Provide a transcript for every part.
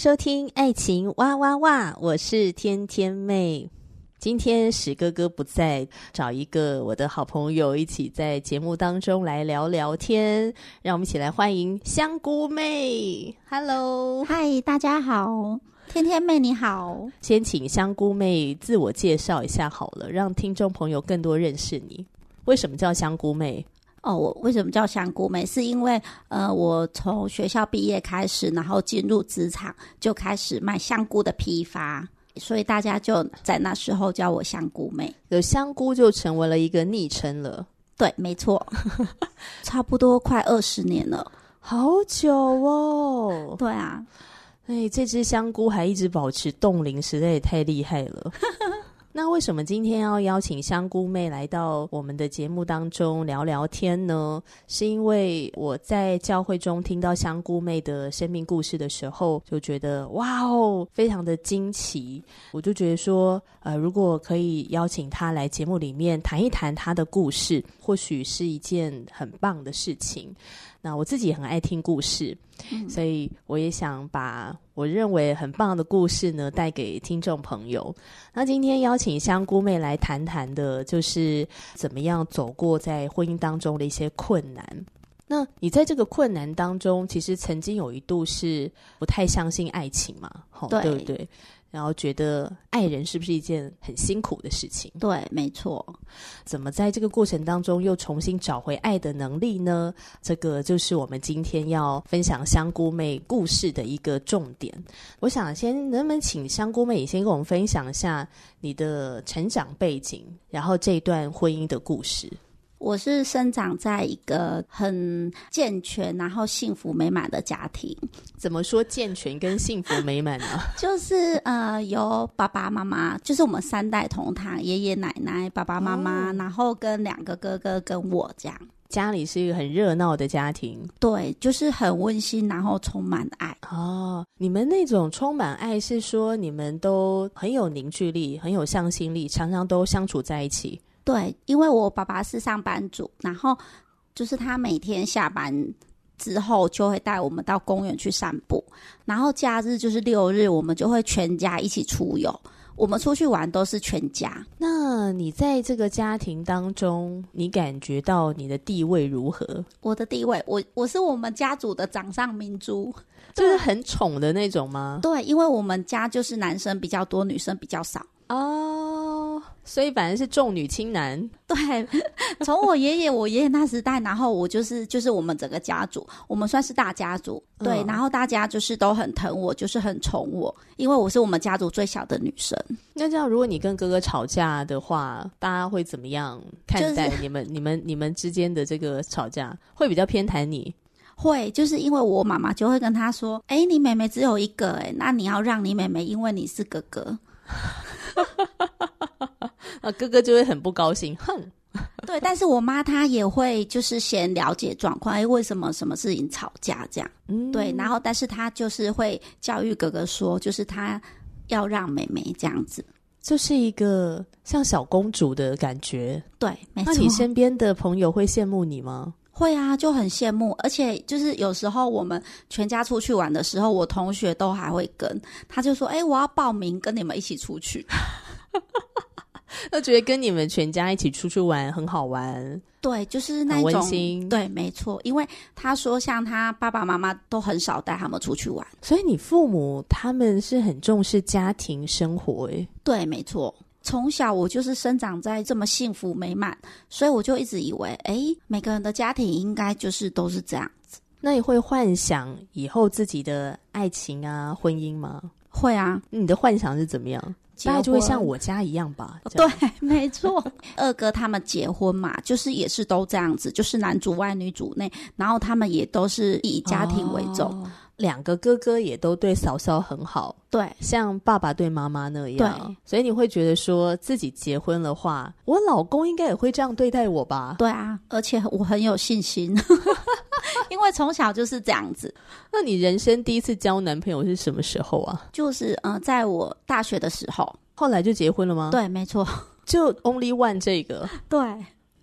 收听《爱情哇哇哇》，我是天天妹。今天史哥哥不在，找一个我的好朋友一起在节目当中来聊聊天。让我们一起来欢迎香菇妹。Hello，嗨，大家好，天天妹你好。先请香菇妹自我介绍一下好了，让听众朋友更多认识你。为什么叫香菇妹？哦，我为什么叫香菇妹？是因为呃，我从学校毕业开始，然后进入职场，就开始卖香菇的批发。所以大家就在那时候叫我香菇妹，有香菇就成为了一个昵称了。对，没错，差不多快二十年了，好久哦。对啊，哎，这只香菇还一直保持冻龄，实在也太厉害了。那为什么今天要邀请香菇妹来到我们的节目当中聊聊天呢？是因为我在教会中听到香菇妹的生命故事的时候，就觉得哇哦，非常的惊奇。我就觉得说，呃，如果可以邀请她来节目里面谈一谈她的故事，或许是一件很棒的事情。那我自己也很爱听故事，嗯，所以我也想把我认为很棒的故事呢带给听众朋友。那今天邀请香菇妹来谈谈的，就是怎么样走过在婚姻当中的一些困难。那你在这个困难当中，其实曾经有一度是不太相信爱情嘛？齁，对，对不对？然后觉得爱人是不是一件很辛苦的事情？对，没错。怎么在这个过程当中又重新找回爱的能力呢？这个就是我们今天要分享香菇妹故事的一个重点。我想先能不能请香菇妹先跟我们分享一下你的成长背景，然后这段婚姻的故事。我是生长在一个很健全，然后幸福美满的家庭。怎么说健全跟幸福美满呢？就是呃，有爸爸妈妈，就是我们三代同堂，爷爷奶奶、爸爸妈妈，哦、然后跟两个哥哥跟我这样。家里是一个很热闹的家庭，对，就是很温馨，然后充满爱。哦，你们那种充满爱是说你们都很有凝聚力，很有向心力，常常都相处在一起。对，因为我爸爸是上班族，然后就是他每天下班之后就会带我们到公园去散步，然后假日就是六日，我们就会全家一起出游。我们出去玩都是全家。那你在这个家庭当中，你感觉到你的地位如何？我的地位，我我是我们家族的掌上明珠，就是很宠的那种吗？对，因为我们家就是男生比较多，女生比较少。哦，所以反正是重女轻男。对，从我爷爷、我爷爷那时代，然后我就是就是我们整个家族，我们算是大家族。对，嗯、然后大家就是都很疼我，就是很宠我，因为我是我们家族最小的女生。那这样，如果你跟哥哥吵架的话，大家会怎么样看待你们、就是、你们、你们之间的这个吵架？会比较偏袒你？会，就是因为我妈妈就会跟他说：“哎，你妹妹只有一个，哎，那你要让你妹妹，因为你是哥哥。” 啊，哥哥就会很不高兴，哼。对，但是我妈她也会就是先了解状况，哎，为什么什么事情吵架这样？嗯，对，然后但是她就是会教育哥哥说，就是她要让妹妹这样子，就是一个像小公主的感觉。对，没错。那你身边的朋友会羡慕你吗？会啊，就很羡慕，而且就是有时候我们全家出去玩的时候，我同学都还会跟，他就说：“哎，我要报名跟你们一起出去。” 他觉得跟你们全家一起出去玩很好玩，对，就是那种对，没错。因为他说，像他爸爸妈妈都很少带他们出去玩，所以你父母他们是很重视家庭生活，诶，对，没错。从小我就是生长在这么幸福美满，所以我就一直以为，哎，每个人的家庭应该就是都是这样子。那你会幻想以后自己的爱情啊、婚姻吗？会啊。你的幻想是怎么样？大概就会像我家一样吧。对，没错。二哥他们结婚嘛，就是也是都这样子，就是男主外女主内，然后他们也都是以家庭为重。哦两个哥哥也都对嫂嫂很好，对，像爸爸对妈妈那样，对，所以你会觉得说自己结婚的话，我老公应该也会这样对待我吧？对啊，而且我很有信心，因为从小就是这样子。那你人生第一次交男朋友是什么时候啊？就是嗯、呃，在我大学的时候，后来就结婚了吗？对，没错，就 only one 这个，对，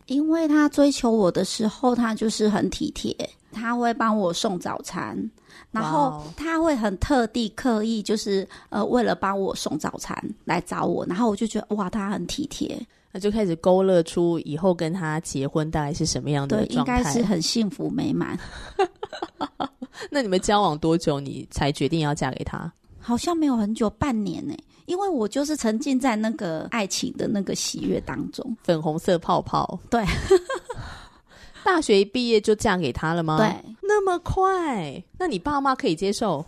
因为他追求我的时候，他就是很体贴，他会帮我送早餐。然后他会很特地刻意，就是呃，为了帮我送早餐来找我，然后我就觉得哇，他很体贴，那就开始勾勒出以后跟他结婚大概是什么样的状态，应该是很幸福美满。那你们交往多久，你才决定要嫁给他？好像没有很久，半年呢，因为我就是沉浸在那个爱情的那个喜悦当中，粉红色泡泡，对。大学一毕业就嫁给他了吗？对，那么快？那你爸妈可以接受？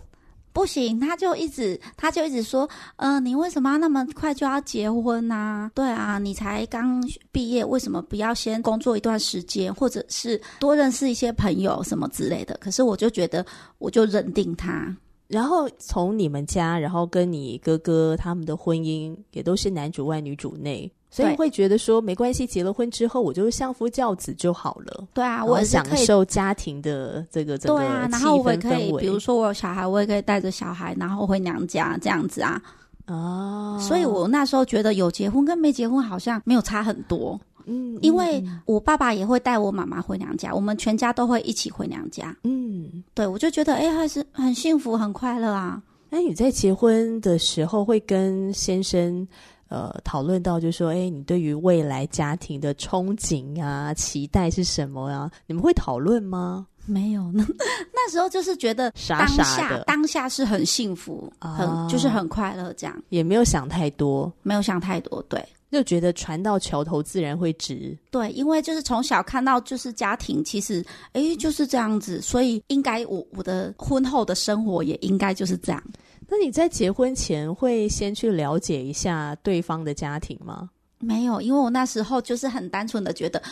不行，他就一直，他就一直说，嗯、呃，你为什么要那么快就要结婚啊？对啊，你才刚毕业，为什么不要先工作一段时间，或者是多认识一些朋友什么之类的？可是我就觉得，我就认定他。然后从你们家，然后跟你哥哥他们的婚姻也都是男主外女主内。所以会觉得说没关系，结了婚之后我就是相夫教子就好了。对啊，我享受家庭的这个。对啊，然后我也可以，比如说我有小孩，我也可以带着小孩，然后回娘家这样子啊。哦，所以我那时候觉得有结婚跟没结婚好像没有差很多。嗯，因为我爸爸也会带我妈妈回娘家，我们全家都会一起回娘家。嗯，对，我就觉得哎，还是很幸福很快乐啊。那你在结婚的时候会跟先生？呃，讨论到就是说，哎，你对于未来家庭的憧憬啊、期待是什么啊？你们会讨论吗？没有 呢，那时候就是觉得当下当下是很幸福，啊、很就是很快乐，这样也没有想太多，没有想太多，对，就觉得船到桥头自然会直，对，因为就是从小看到就是家庭，其实哎就是这样子，所以应该我我的婚后的生活也应该就是这样。那你在结婚前会先去了解一下对方的家庭吗？没有，因为我那时候就是很单纯的觉得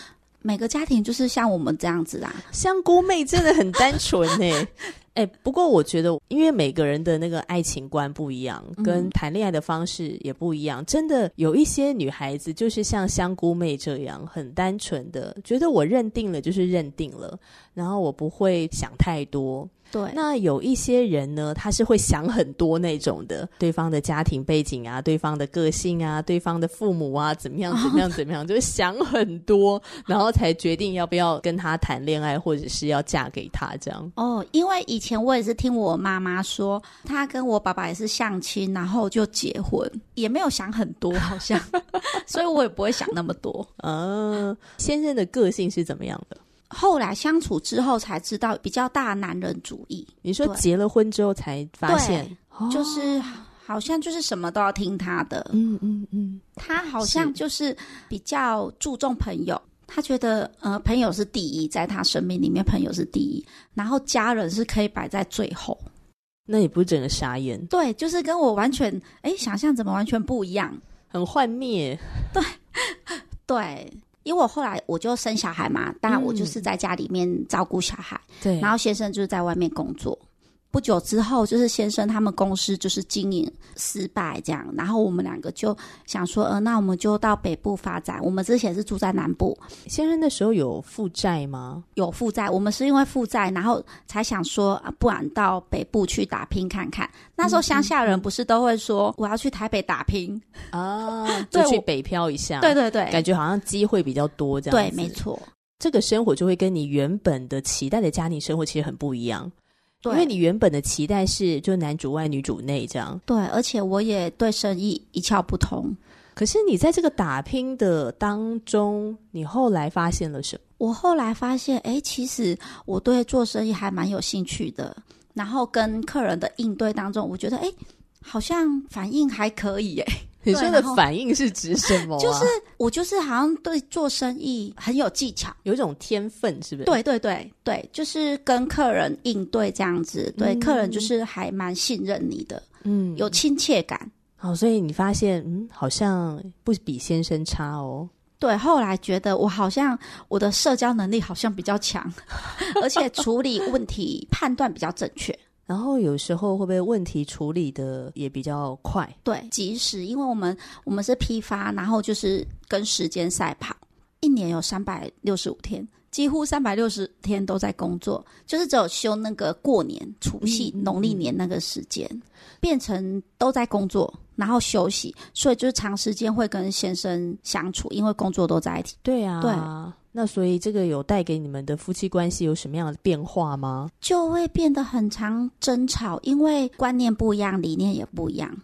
每个家庭就是像我们这样子啊。香菇妹真的很单纯哎、欸，哎、欸，不过我觉得因为每个人的那个爱情观不一样，跟谈恋爱的方式也不一样，嗯、真的有一些女孩子就是像香菇妹这样很单纯的，觉得我认定了就是认定了，然后我不会想太多。对，那有一些人呢，他是会想很多那种的，对方的家庭背景啊，对方的个性啊，对方的父母啊，怎么样怎么样怎么样，就是想很多，然后才决定要不要跟他谈恋爱，或者是要嫁给他这样。哦，因为以前我也是听我妈妈说，她跟我爸爸也是相亲，然后就结婚，也没有想很多，好像，所以我也不会想那么多。嗯、呃，先生的个性是怎么样的？后来相处之后才知道比较大男人主义。你说结了婚之后才发现，就是好像就是什么都要听他的。嗯嗯嗯，他好像就是比较注重朋友，他觉得呃朋友是第一，在他生命里面朋友是第一，然后家人是可以摆在最后。那也不是整个傻眼。对，就是跟我完全哎想象怎么完全不一样，很幻灭。对对。因为我后来我就生小孩嘛，当然我就是在家里面照顾小孩，嗯、然后先生就是在外面工作。不久之后，就是先生他们公司就是经营失败这样，然后我们两个就想说，呃，那我们就到北部发展。我们之前是住在南部。先生那时候有负债吗？有负债，我们是因为负债，然后才想说，啊，不然到北部去打拼看看。那时候乡下人不是都会说，我要去台北打拼啊，就去北漂一下。对对对，感觉好像机会比较多这样。对，没错，这个生活就会跟你原本的期待的家庭生活其实很不一样。对，因为你原本的期待是就男主外女主内这样，对，而且我也对生意一窍不通。可是你在这个打拼的当中，你后来发现了什么？我后来发现，哎，其实我对做生意还蛮有兴趣的。然后跟客人的应对当中，我觉得，哎，好像反应还可以，哎。你说的反应是指什么、啊？就是我就是好像对做生意很有技巧，有一种天分，是不是？对对对对，就是跟客人应对这样子，对、嗯、客人就是还蛮信任你的，嗯，有亲切感。好，所以你发现，嗯，好像不比先生差哦。对，后来觉得我好像我的社交能力好像比较强，而且处理问题判断比较正确。然后有时候会不会问题处理的也比较快？对，及时，因为我们我们是批发，然后就是跟时间赛跑，一年有三百六十五天，几乎三百六十天都在工作，就是只有休那个过年、除夕、嗯、农历年那个时间，变成都在工作，然后休息，所以就是长时间会跟先生相处，因为工作都在一起。对啊，对。那所以这个有带给你们的夫妻关系有什么样的变化吗？就会变得很常争吵，因为观念不一样，理念也不一样。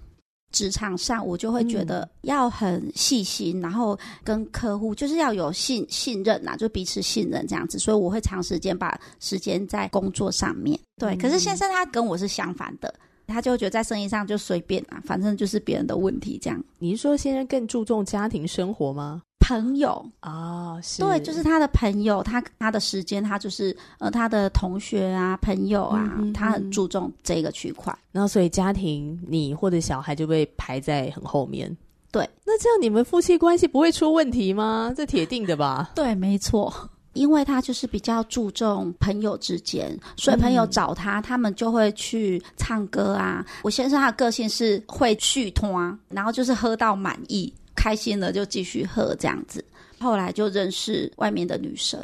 职场上我就会觉得要很细心，嗯、然后跟客户就是要有信信任呐、啊，就彼此信任这样子。所以我会长时间把时间在工作上面。对，嗯、可是先生他跟我是相反的，他就觉得在生意上就随便啊，反正就是别人的问题这样。你是说先生更注重家庭生活吗？朋友哦，是对，就是他的朋友，他他的时间，他就是呃，他的同学啊，朋友啊，嗯嗯嗯，他很注重这个区块。然后，所以家庭你或者小孩就被排在很后面。对，那这样你们夫妻关系不会出问题吗？这铁定的吧？对，没错，因为他就是比较注重朋友之间，所以朋友找他，嗯、他们就会去唱歌啊。我先生他的个性是会续摊，然后就是喝到满意。开心了就继续喝这样子，后来就认识外面的女生，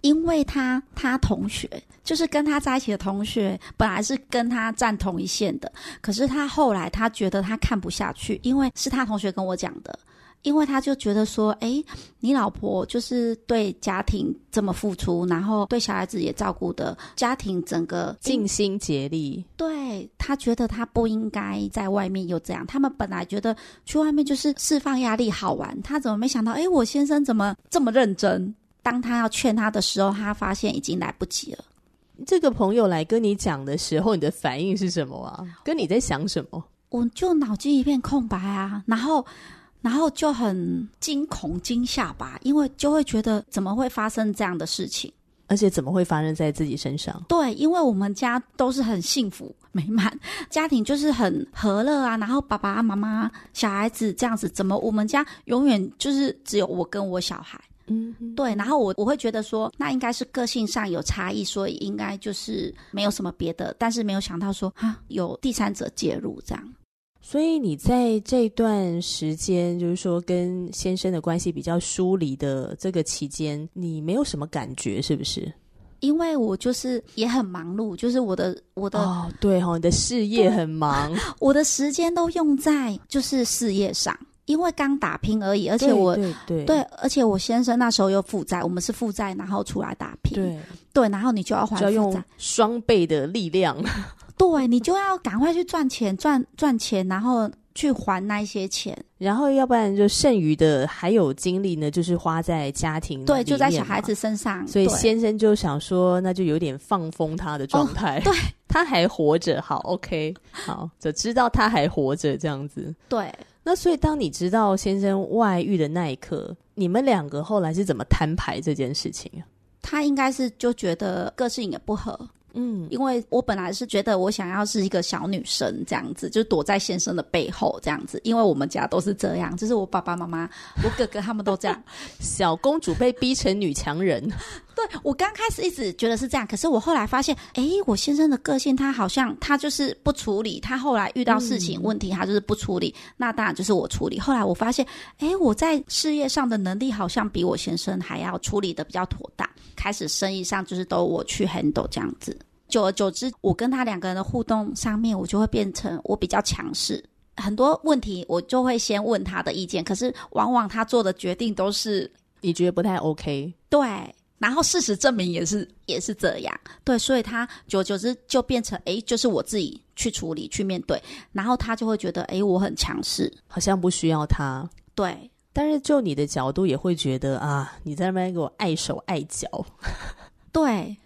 因为他他同学就是跟他在一起的同学，本来是跟他站同一线的，可是他后来他觉得他看不下去，因为是他同学跟我讲的。因为他就觉得说，哎，你老婆就是对家庭这么付出，然后对小孩子也照顾的，家庭整个尽心竭力。对，他觉得他不应该在外面又这样。他们本来觉得去外面就是释放压力好玩，他怎么没想到？哎，我先生怎么这么认真？当他要劝他的时候，他发现已经来不及了。这个朋友来跟你讲的时候，你的反应是什么啊？跟你在想什么？我就脑筋一片空白啊，然后。然后就很惊恐惊吓吧，因为就会觉得怎么会发生这样的事情，而且怎么会发生在自己身上？对，因为我们家都是很幸福美满，家庭就是很和乐啊。然后爸爸妈妈、小孩子这样子，怎么我们家永远就是只有我跟我小孩？嗯哼，对。然后我我会觉得说，那应该是个性上有差异，所以应该就是没有什么别的。但是没有想到说啊，有第三者介入这样。所以你在这段时间，就是说跟先生的关系比较疏离的这个期间，你没有什么感觉，是不是？因为我就是也很忙碌，就是我的我的哦，对哦，你的事业很忙，我的时间都用在就是事业上，因为刚打拼而已，而且我对对，而且我先生那时候又负债，我们是负债，然后出来打拼，对。对，然后你就要还负债，就要用双倍的力量。对，你就要赶快去赚钱，赚赚钱，然后去还那些钱，然后要不然就剩余的还有精力呢，就是花在家庭，对，就在小孩子身上。所以先生就想说，那就有点放风他的状态。哦，对，他还活着，好，OK，好，就知道他还活着这样子。对，那所以当你知道先生外遇的那一刻，你们两个后来是怎么摊牌这件事情啊？他应该是就觉得个性也不合。嗯，因为我本来是觉得我想要是一个小女生这样子，就躲在先生的背后这样子，因为我们家都是这样，就是我爸爸妈妈、我哥哥他们都这样，小公主被逼成女强人。对，我刚开始一直觉得是这样，可是我后来发现，哎，我先生的个性他好像他就是不处理，他后来遇到事情、嗯、问题他就是不处理，那当然就是我处理。后来我发现，哎，我在事业上的能力好像比我先生还要处理的比较妥当。开始生意上就是都我去 handle 这样子，久而久之，我跟他两个人的互动上面，我就会变成我比较强势，很多问题我就会先问他的意见，可是往往他做的决定都是你觉得不太 OK，对，然后事实证明也是也是这样，对，所以他久而久之就变成哎，就是我自己去处理去面对，然后他就会觉得哎，我很强势，好像不需要他，对。但是就你的角度也会觉得啊，你在那边给我碍手碍脚，对，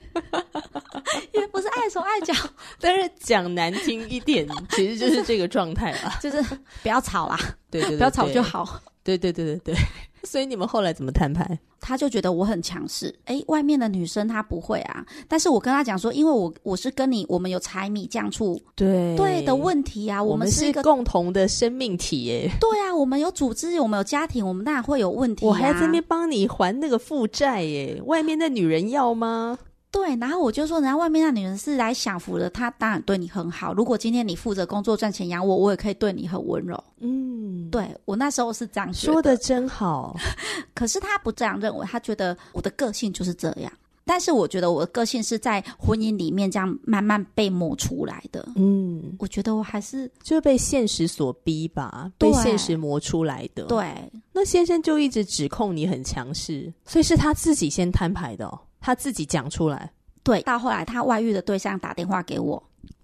也不是碍手碍脚，但是讲难听一点，其实就是这个状态吧，就是不要吵啦，对对对，对，不要吵就好。对对对对对，所以你们后来怎么摊牌？他就觉得我很强势，哎，外面的女生她不会啊。但是我跟他讲说，因为我我是跟你，我们有柴米酱醋对对的问题啊，我们是一个共同的生命体耶。对啊，我们有组织，我们有家庭，我们当然会有问题啊。我还在这边帮你还那个负债耶，外面的女人要吗？对，然后我就说，人家外面那女人是来享福的，她当然对你很好。如果今天你负责工作赚钱养我，我也可以对你很温柔。嗯，对，我那时候是这样说的，真好。可是他不这样认为，他觉得我的个性就是这样。但是我觉得我的个性是在婚姻里面这样慢慢被磨出来的。嗯，我觉得我还是就是被现实所逼吧，被现实磨出来的。对，那先生就一直指控你很强势，所以是他自己先摊牌的哦。他自己讲出来，对，到后来他外遇的对象打电话给我，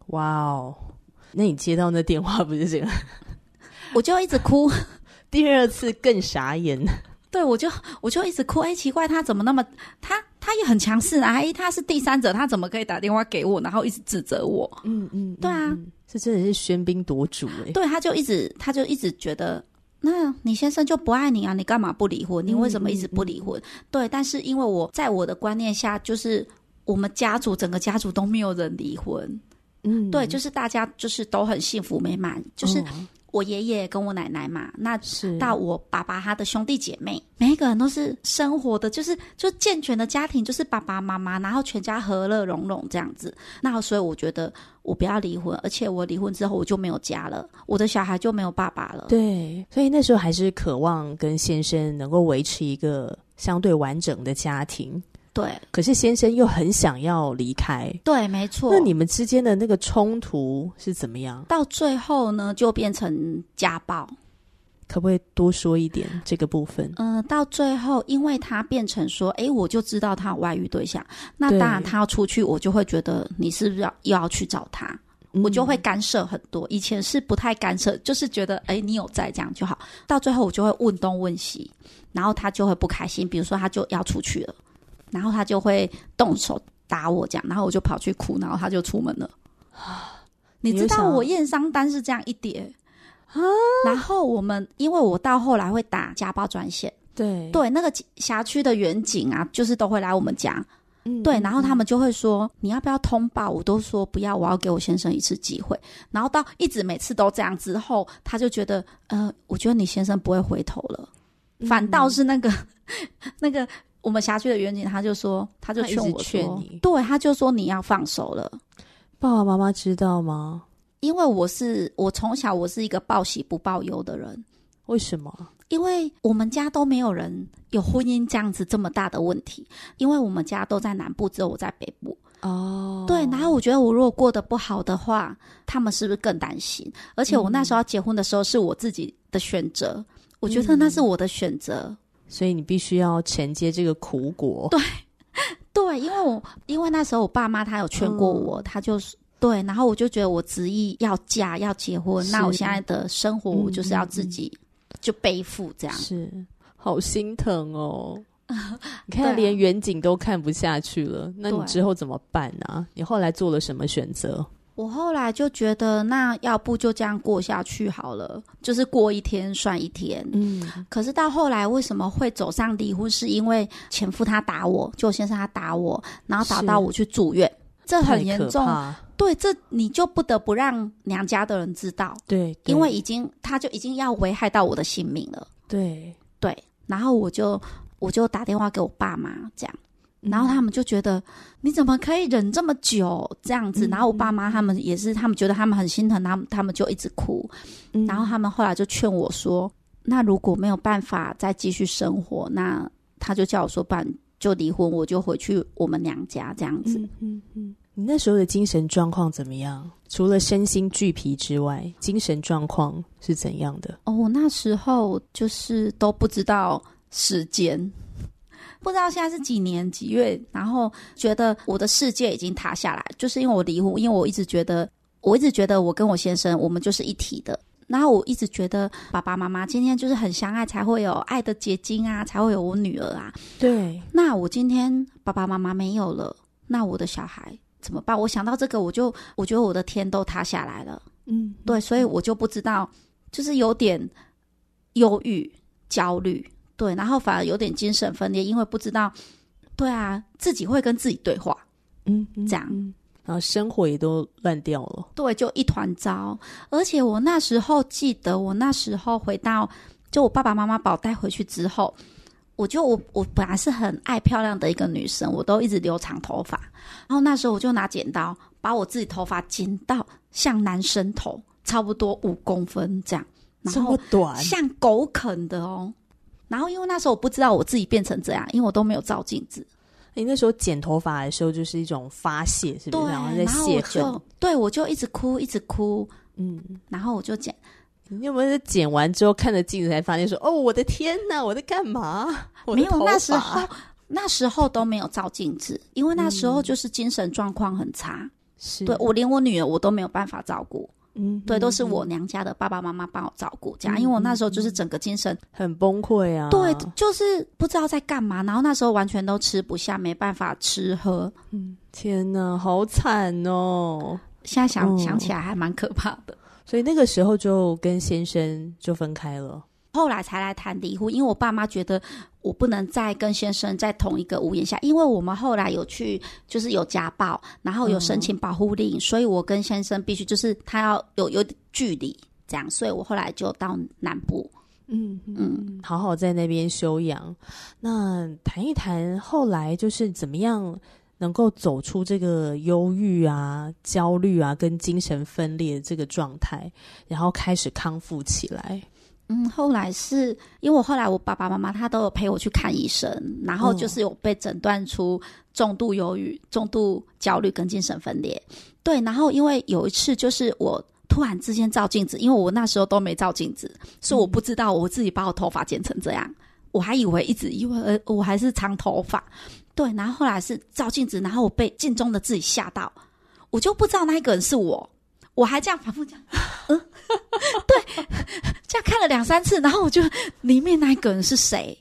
哇哦，那你接到那电话不是这个？我就一直哭，第二次更傻眼，对，我就我就一直哭，哎，奇怪，他怎么那么他他也很强势啊？哎，他是第三者，他怎么可以打电话给我，然后一直指责我？嗯嗯，对啊，这真的是喧宾夺主哎，对，他就一直他就一直觉得。那你先生就不爱你啊？你干嘛不离婚？你为什么一直不离婚？嗯嗯嗯、对，但是因为我在我的观念下，就是我们家族整个家族都没有人离婚，嗯，对，就是大家就是都很幸福美满，就是。嗯我爷爷跟我奶奶嘛，那是到我爸爸他的兄弟姐妹，每一个人都是生活的，就是就健全的家庭，就是爸爸妈妈，然后全家和乐融融这样子。那所以我觉得我不要离婚，而且我离婚之后我就没有家了，我的小孩就没有爸爸了。对，所以那时候还是渴望跟先生能够维持一个相对完整的家庭。对，可是先生又很想要离开。对，没错。那你们之间的那个冲突是怎么样？到最后呢，就变成家暴。可不可以多说一点这个部分？嗯、呃，到最后，因为他变成说，哎，我就知道他有外遇对象，那当然他要出去，我就会觉得你是不是要又要去找他？嗯、我就会干涉很多。以前是不太干涉，就是觉得，哎，你有在这样就好。到最后，我就会问东问西，然后他就会不开心。比如说，他就要出去了。然后他就会动手打我，这样，然后我就跑去哭，然后他就出门了。你知道我验伤单是这样一叠啊？然后我们因为我到后来会打家暴专线，对对，那个辖区的员警啊，就是都会来我们家，嗯，对，然后他们就会说你要不要通报？我都说不要，我要给我先生一次机会。然后到一直每次都这样之后，他就觉得呃，我觉得你先生不会回头了，反倒是那个、嗯、那个。我们辖区的远景他就说，他就劝我劝你，对，他就说你要放手了。爸爸妈妈知道吗？因为我是我从小我是一个报喜不报忧的人。为什么？因为我们家都没有人有婚姻这样子这么大的问题，因为我们家都在南部，只有我在北部。哦，对，然后我觉得我如果过得不好的话，他们是不是更担心？而且我那时候要结婚的时候是我自己的选择，嗯、我觉得那是我的选择。所以你必须要承接这个苦果。对，对，因为我因为那时候我爸妈他有劝过我，嗯、他就是对，然后我就觉得我执意要嫁要结婚，那我现在的生活我就是要自己就背负这样，是好心疼哦。你看，连远景都看不下去了，那你之后怎么办呢、啊？你后来做了什么选择？我后来就觉得，那要不就这样过下去好了，就是过一天算一天。嗯，可是到后来为什么会走上离婚？是因为前夫他打我，就先生他打我，然后打到我去住院，是这很严重。对，这你就不得不让娘家的人知道。对，因为已经他就已经要危害到我的性命了。对对，然后我就我就打电话给我爸妈，这样。然后他们就觉得你怎么可以忍这么久这样子？然后我爸妈他们也是，他们觉得他们很心疼他们，他们就一直哭。然后他们后来就劝我说：“那如果没有办法再继续生活，那他就叫我说办就离婚，我就回去我们娘家这样子。”嗯嗯嗯。你那时候的精神状况怎么样？除了身心俱疲之外，精神状况是怎样的？哦，我那时候就是都不知道时间。不知道现在是几年几月，然后觉得我的世界已经塌下来，就是因为我离婚，因为我一直觉得，我一直觉得我跟我先生我们就是一体的，然后我一直觉得爸爸妈妈今天就是很相爱，才会有爱的结晶啊，才会有我女儿啊。对，那我今天爸爸妈妈没有了，那我的小孩怎么办？我想到这个，我就我觉得我的天都塌下来了。嗯，对，所以我就不知道，就是有点忧郁、焦虑，对，然后反而有点精神分裂，因为不知道，对啊，自己会跟自己对话，嗯，嗯这样，然后生活也都乱掉了，对，就一团糟。而且我那时候记得，我那时候回到，就我爸爸妈妈把我带回去之后，我就我我本来是很爱漂亮的一个女生，我都一直留长头发，然后那时候我就拿剪刀把我自己头发剪到。像男生头差不多五公分这样，然后短，像狗啃的哦。然后因为那时候我不知道我自己变成这样，因为我都没有照镜子。你那时候剪头发的时候就是一种发泄，是不是？然后在泄愤。对，我就一直哭，一直哭。嗯，然后我就剪。你有没有剪完之后看着镜子才发现说：“哦，我的天哪，我在干嘛？” 没有，那时候那时候都没有照镜子，因为那时候就是精神状况很差。是对，我连我女儿我都没有办法照顾，嗯，对，都是我娘家的爸爸妈妈帮我照顾，这样，因为我那时候就是整个精神很崩溃啊，对，就是不知道在干嘛，然后那时候完全都吃不下，没办法吃喝，嗯，天哪，好惨哦！现在想想起来还蛮可怕的，所以那个时候就跟先生就分开了。后来才来谈离婚，因为我爸妈觉得我不能再跟先生在同一个屋檐下，因为我们后来有去，就是有家暴，然后有申请保护令，所以我跟先生必须就是他要有有距离，这样，所以我后来就到南部，嗯嗯，好好在那边休养。那谈一谈后来就是怎么样能够走出这个忧郁啊、焦虑啊跟精神分裂这个状态，然后开始康复起来。嗯，后来是因为我后来我爸爸妈妈他都有陪我去看医生，然后就是有被诊断出重度忧郁、重度焦虑跟精神分裂。对，然后因为有一次就是我突然之间照镜子，因为我那时候都没照镜子，所以我不知道我自己把我头发剪成这样，我还以为一直以为呃我还是长头发。对，然后后来是照镜子，然后我被镜中的自己吓到，我就不知道那一个人是我。我还这样反复讲，嗯，对，这样看了两三次，然后我就里面那一个人是谁？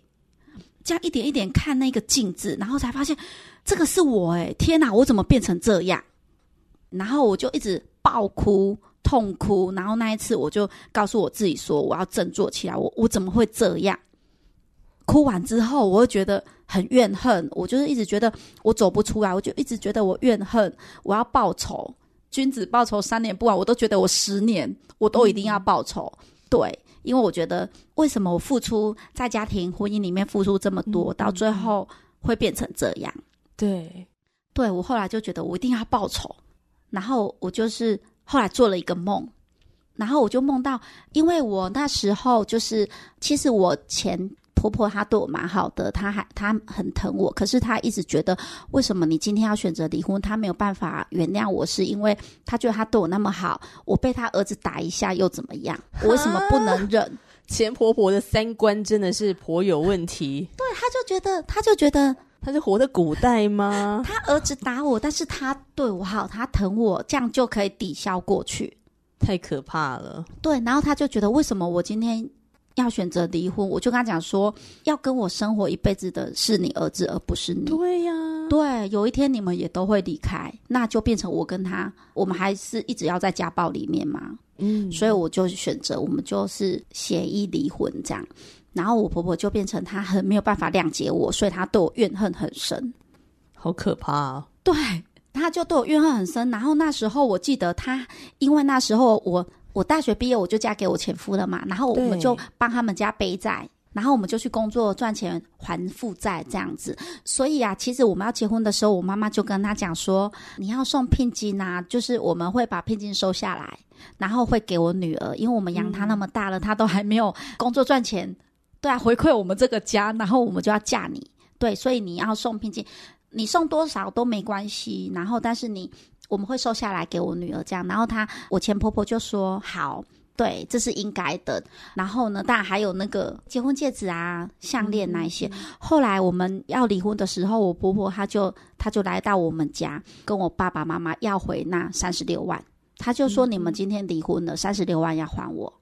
这样一点一点看那个镜子，然后才发现这个是我诶，天哪，我怎么变成这样？然后我就一直爆哭、痛哭，然后那一次我就告诉我自己说，我要振作起来，我我怎么会这样？哭完之后，我会觉得很怨恨，我就是一直觉得我走不出来，我就一直觉得我怨恨，我要报仇。君子报仇三年不晚，我都觉得我十年我都一定要报仇。对，因为我觉得为什么我付出在家庭婚姻里面付出这么多，嗯、到最后会变成这样？对，对我后来就觉得我一定要报仇，然后我就是后来做了一个梦，然后我就梦到，因为我那时候就是其实我前。婆婆她对我蛮好的，她还她很疼我，可是她一直觉得为什么你今天要选择离婚？她没有办法原谅我，是因为她觉得她对我那么好，我被她儿子打一下又怎么样？我为什么不能忍？前婆婆的三观真的是颇有问题。对，她就觉得，她就觉得她是活在古代吗？她儿子打我，但是她对我好，她疼我，这样就可以抵消过去。太可怕了。对，然后她就觉得为什么我今天。要选择离婚，我就跟他讲说，要跟我生活一辈子的是你儿子，而不是你。对呀，对，有一天你们也都会离开，那就变成我跟他，我们还是一直要在家暴里面嘛。嗯，所以我就选择，我们就是协议离婚这样。然后我婆婆就变成她很没有办法谅解我，所以她对我怨恨很深，好可怕啊！对，她就对我怨恨很深。然后那时候我记得她，因为那时候我。我大学毕业，我就嫁给我前夫了嘛，然后我们就帮他们家背债，然后我们就去工作赚钱还负债这样子。所以啊，其实我们要结婚的时候，我妈妈就跟他讲说，你要送聘金啊，就是我们会把聘金收下来，然后会给我女儿，因为我们养她那么大了，她都还没有工作赚钱，对啊，回馈我们这个家，然后我们就要嫁你，对，所以你要送聘金，你送多少都没关系，然后但是你。我们会收下来给我女儿这样，然后她我前婆婆就说好，对，这是应该的。然后呢，当然还有那个结婚戒指啊、项链那一些。后来我们要离婚的时候，我婆婆她就她就来到我们家，跟我爸爸妈妈要回那三十六万。她就说：“你们今天离婚了，三十六万要还我。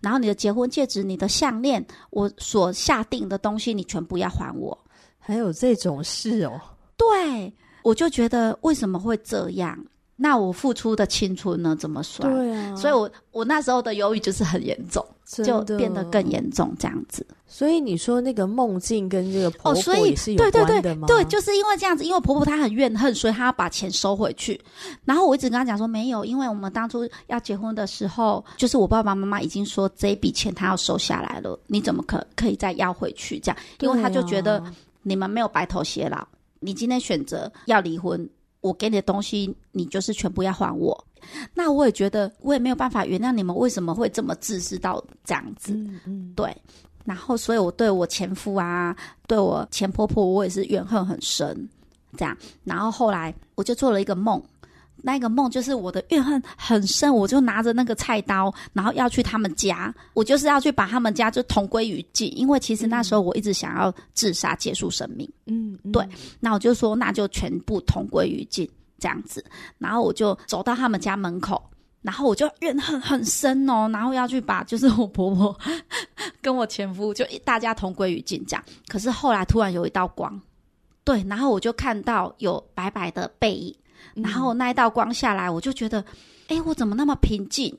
然后你的结婚戒指、你的项链，我所下定的东西，你全部要还我。”还有这种事哦？对。我就觉得为什么会这样？那我付出的青春呢？怎么算？对啊，所以我我那时候的忧郁就是很严重，就变得更严重这样子。所以你说那个梦境跟这个婆婆也是有关的吗？哦，所以对对对对，就是因为这样子，因为婆婆她很怨恨，所以她要把钱收回去。然后我一直跟她讲说没有，因为我们当初要结婚的时候，就是我爸爸妈妈已经说这一笔钱他要收下来了，你怎么可可以再要回去？这样，因为他就觉得你们没有白头偕老，你今天选择要离婚。我给你的东西，你就是全部要还我。那我也觉得，我也没有办法原谅你们为什么会这么自私到这样子。嗯嗯，对。然后，所以我对我前夫啊，对我前婆婆，我也是怨恨很深。这样，然后后来我就做了一个梦，那个梦就是我的怨恨很深，我就拿着那个菜刀，然后要去他们家，我就是要去把他们家就同归于尽。因为其实那时候我一直想要自杀结束生命。嗯，对。那我就说，那就全部同归于尽这样子。然后我就走到他们家门口，然后我就怨恨很深哦，然后要去把就是我婆婆 跟我前夫就大家同归于尽这样。可是后来突然有一道光，对，然后我就看到有白白的背影。然后那一道光下来，我就觉得，哎，我怎么那么平静？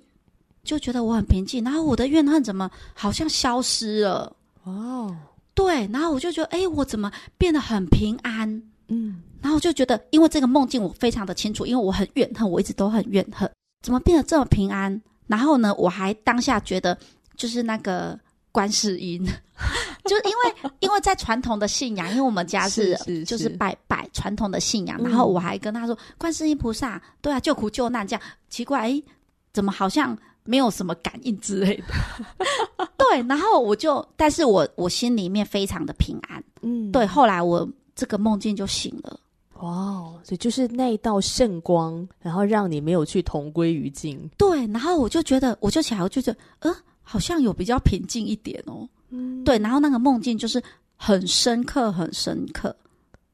就觉得我很平静。然后我的怨恨怎么好像消失了？哦，对。然后我就觉得，哎，我怎么变得很平安？嗯。然后我就觉得，因为这个梦境我非常的清楚，因为我很怨恨，我一直都很怨恨，怎么变得这么平安？然后呢，我还当下觉得，就是那个。观世音，就因为 因为在传统的信仰，因为我们家是，就是拜拜传统的信仰，然后我还跟他说，观世音菩萨，对啊，救苦救难这样，奇怪，哎，怎么好像没有什么感应之类的？对，然后我就，但是我我心里面非常的平安，嗯，对，后来我这个梦境就醒了，哇，所以就是那一道圣光，然后让你没有去同归于尽，对，然后我就觉得，我就起来，我就觉得，呃。好像有比较平静一点哦，嗯，对，然后那个梦境就是很深刻，很深刻，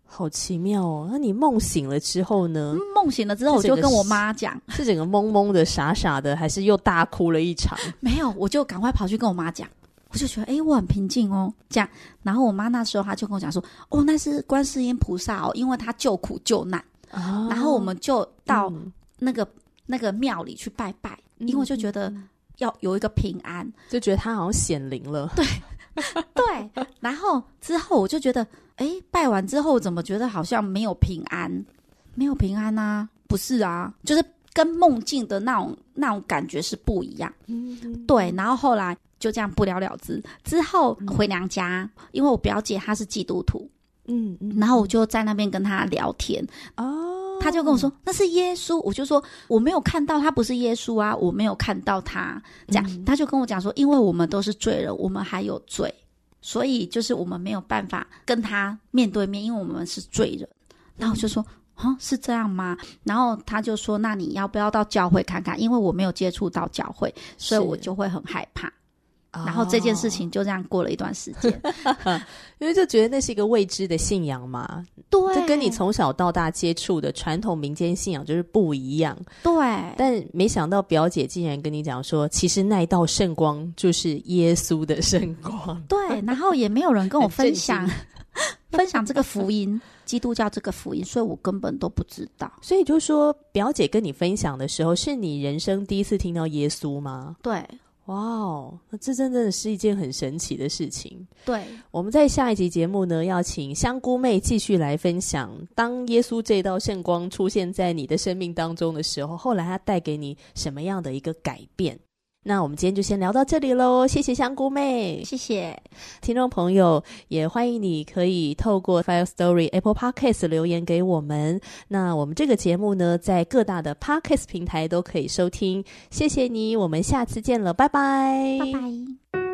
好奇妙哦。那你梦醒了之后呢？梦醒了之后，我就跟我妈讲，是整个懵懵的、傻傻的，还是又大哭了一场？没有，我就赶快跑去跟我妈讲，我就觉得哎，我很平静哦，这样。然后我妈那时候她就跟我讲说，哦，那是观世音菩萨哦，因为他救苦救难。哦，然后我们就到那个、嗯、那个庙里去拜拜，因为就觉得。要有一个平安，就觉得他好像显灵了。对，对。然后之后我就觉得，哎，拜完之后怎么觉得好像没有平安？没有平安啊？不是啊，就是跟梦境的那种那种感觉是不一样。嗯，对。然后后来就这样不了了之。之后回娘家，嗯、因为我表姐她是基督徒，嗯嗯，然后我就在那边跟她聊天。哦。他就跟我说那是耶稣，我就说我没有看到他不是耶稣啊，我没有看到他这样。嗯、他就跟我讲说，因为我们都是罪人，我们还有罪，所以就是我们没有办法跟他面对面，因为我们是罪人。然后我就说啊，是这样吗？然后他就说，那你要不要到教会看看？因为我没有接触到教会，所以我就会很害怕。然后这件事情就这样过了一段时间，哦、因为就觉得那是一个未知的信仰嘛，对，这跟你从小到大接触的传统民间信仰就是不一样，对。但没想到表姐竟然跟你讲说，其实那一道圣光就是耶稣的圣光，对。然后也没有人跟我分享 分享这个福音，基督教这个福音，所以我根本都不知道。所以就说表姐跟你分享的时候，是你人生第一次听到耶稣吗？对。哇哦，那这真的是一件很神奇的事情。对，我们在下一集节目呢，要请香菇妹继续来分享，当耶稣这道圣光出现在你的生命当中的时候，后来它带给你什么样的一个改变？那我们今天就先聊到这里喽，谢谢香菇妹，谢谢听众朋友，也欢迎你可以透过 Firstory Apple Podcast 留言给我们。那我们这个节目呢，在各大的 Podcast 平台都可以收听，谢谢你，我们下次见了，拜拜，拜拜。